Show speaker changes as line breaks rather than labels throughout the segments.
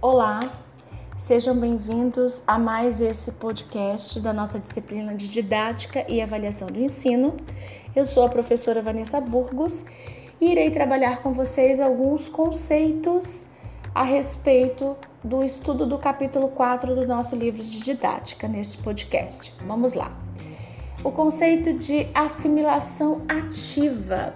Olá, sejam bem-vindos a mais esse podcast da nossa disciplina de Didática e Avaliação do Ensino. Eu sou a professora Vanessa Burgos e irei trabalhar com vocês alguns conceitos a respeito do estudo do capítulo 4 do nosso livro de didática neste podcast. Vamos lá. O conceito de assimilação ativa.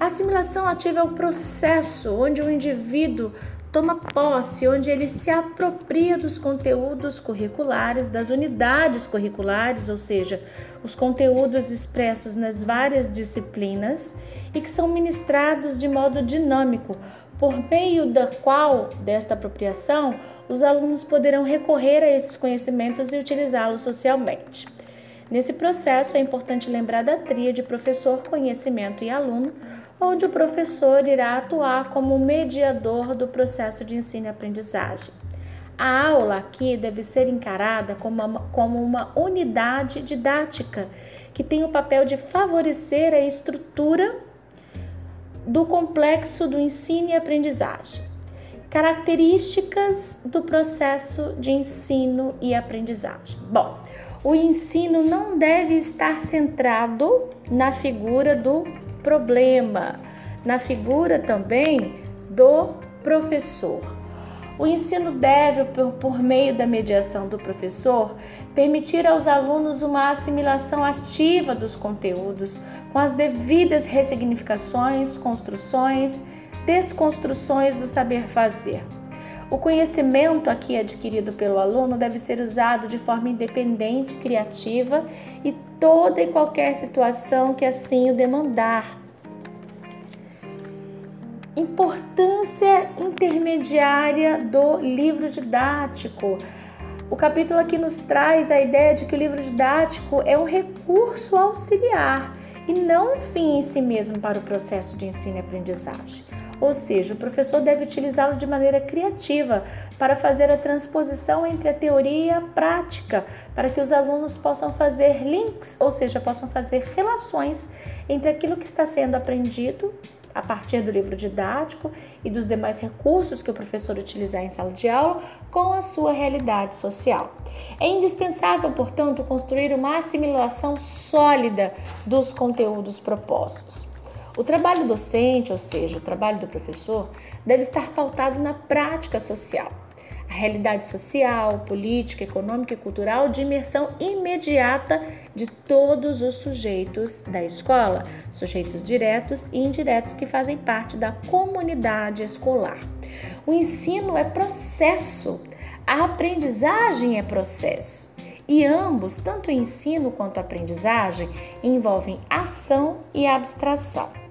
A assimilação ativa é o processo onde o indivíduo toma posse, onde ele se apropria dos conteúdos curriculares, das unidades curriculares, ou seja, os conteúdos expressos nas várias disciplinas e que são ministrados de modo dinâmico, por meio da qual desta apropriação os alunos poderão recorrer a esses conhecimentos e utilizá-los socialmente. Nesse processo, é importante lembrar da tríade professor, conhecimento e aluno, onde o professor irá atuar como mediador do processo de ensino e aprendizagem. A aula aqui deve ser encarada como uma, como uma unidade didática que tem o papel de favorecer a estrutura do complexo do ensino e aprendizagem. Características do processo de ensino e aprendizagem. Bom, o ensino não deve estar centrado na figura do problema, na figura também do professor. O ensino deve, por meio da mediação do professor, permitir aos alunos uma assimilação ativa dos conteúdos, com as devidas ressignificações, construções, desconstruções do saber fazer. O conhecimento aqui adquirido pelo aluno deve ser usado de forma independente, criativa e toda e qualquer situação que assim o demandar. Importância intermediária do livro didático. O capítulo aqui nos traz a ideia de que o livro didático é um recurso auxiliar e não um fim em si mesmo para o processo de ensino e aprendizagem. Ou seja, o professor deve utilizá-lo de maneira criativa para fazer a transposição entre a teoria e a prática, para que os alunos possam fazer links, ou seja, possam fazer relações entre aquilo que está sendo aprendido a partir do livro didático e dos demais recursos que o professor utilizar em sala de aula com a sua realidade social. É indispensável, portanto, construir uma assimilação sólida dos conteúdos propostos. O trabalho docente, ou seja, o trabalho do professor, deve estar pautado na prática social. A realidade social, política, econômica e cultural de imersão imediata de todos os sujeitos da escola, sujeitos diretos e indiretos que fazem parte da comunidade escolar. O ensino é processo, a aprendizagem é processo. E ambos, tanto o ensino quanto a aprendizagem, envolvem ação e abstração.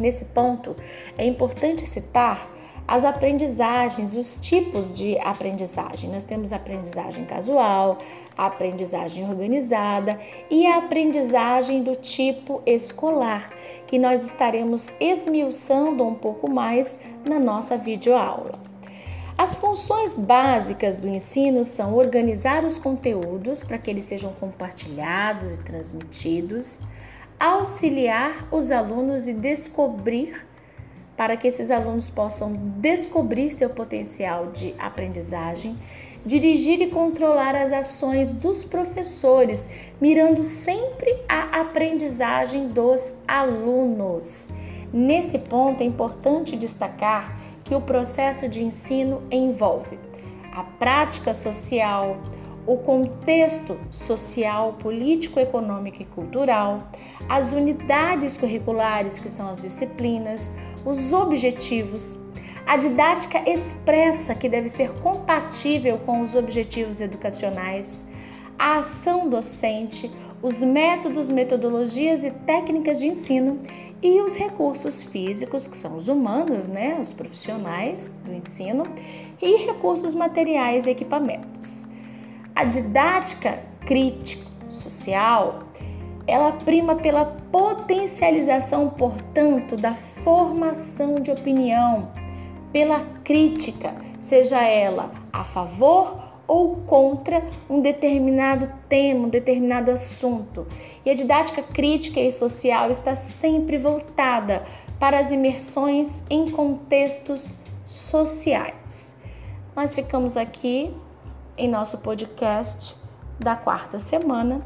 Nesse ponto, é importante citar as aprendizagens, os tipos de aprendizagem. Nós temos aprendizagem casual, aprendizagem organizada e a aprendizagem do tipo escolar, que nós estaremos esmiuçando um pouco mais na nossa videoaula. As funções básicas do ensino são organizar os conteúdos para que eles sejam compartilhados e transmitidos, auxiliar os alunos e descobrir para que esses alunos possam descobrir seu potencial de aprendizagem, dirigir e controlar as ações dos professores, mirando sempre a aprendizagem dos alunos. Nesse ponto é importante destacar que o processo de ensino envolve a prática social, o contexto social, político, econômico e cultural, as unidades curriculares, que são as disciplinas, os objetivos, a didática expressa, que deve ser compatível com os objetivos educacionais, a ação docente, os métodos, metodologias e técnicas de ensino e os recursos físicos, que são os humanos, né, os profissionais do ensino, e recursos materiais e equipamentos. A didática crítico social, ela prima pela potencialização, portanto, da formação de opinião, pela crítica, seja ela a favor ou contra um determinado tema, um determinado assunto. E a didática crítica e social está sempre voltada para as imersões em contextos sociais. Nós ficamos aqui em nosso podcast da quarta semana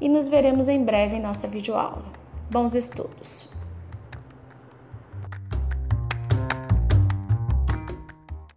e nos veremos em breve em nossa videoaula. Bons estudos!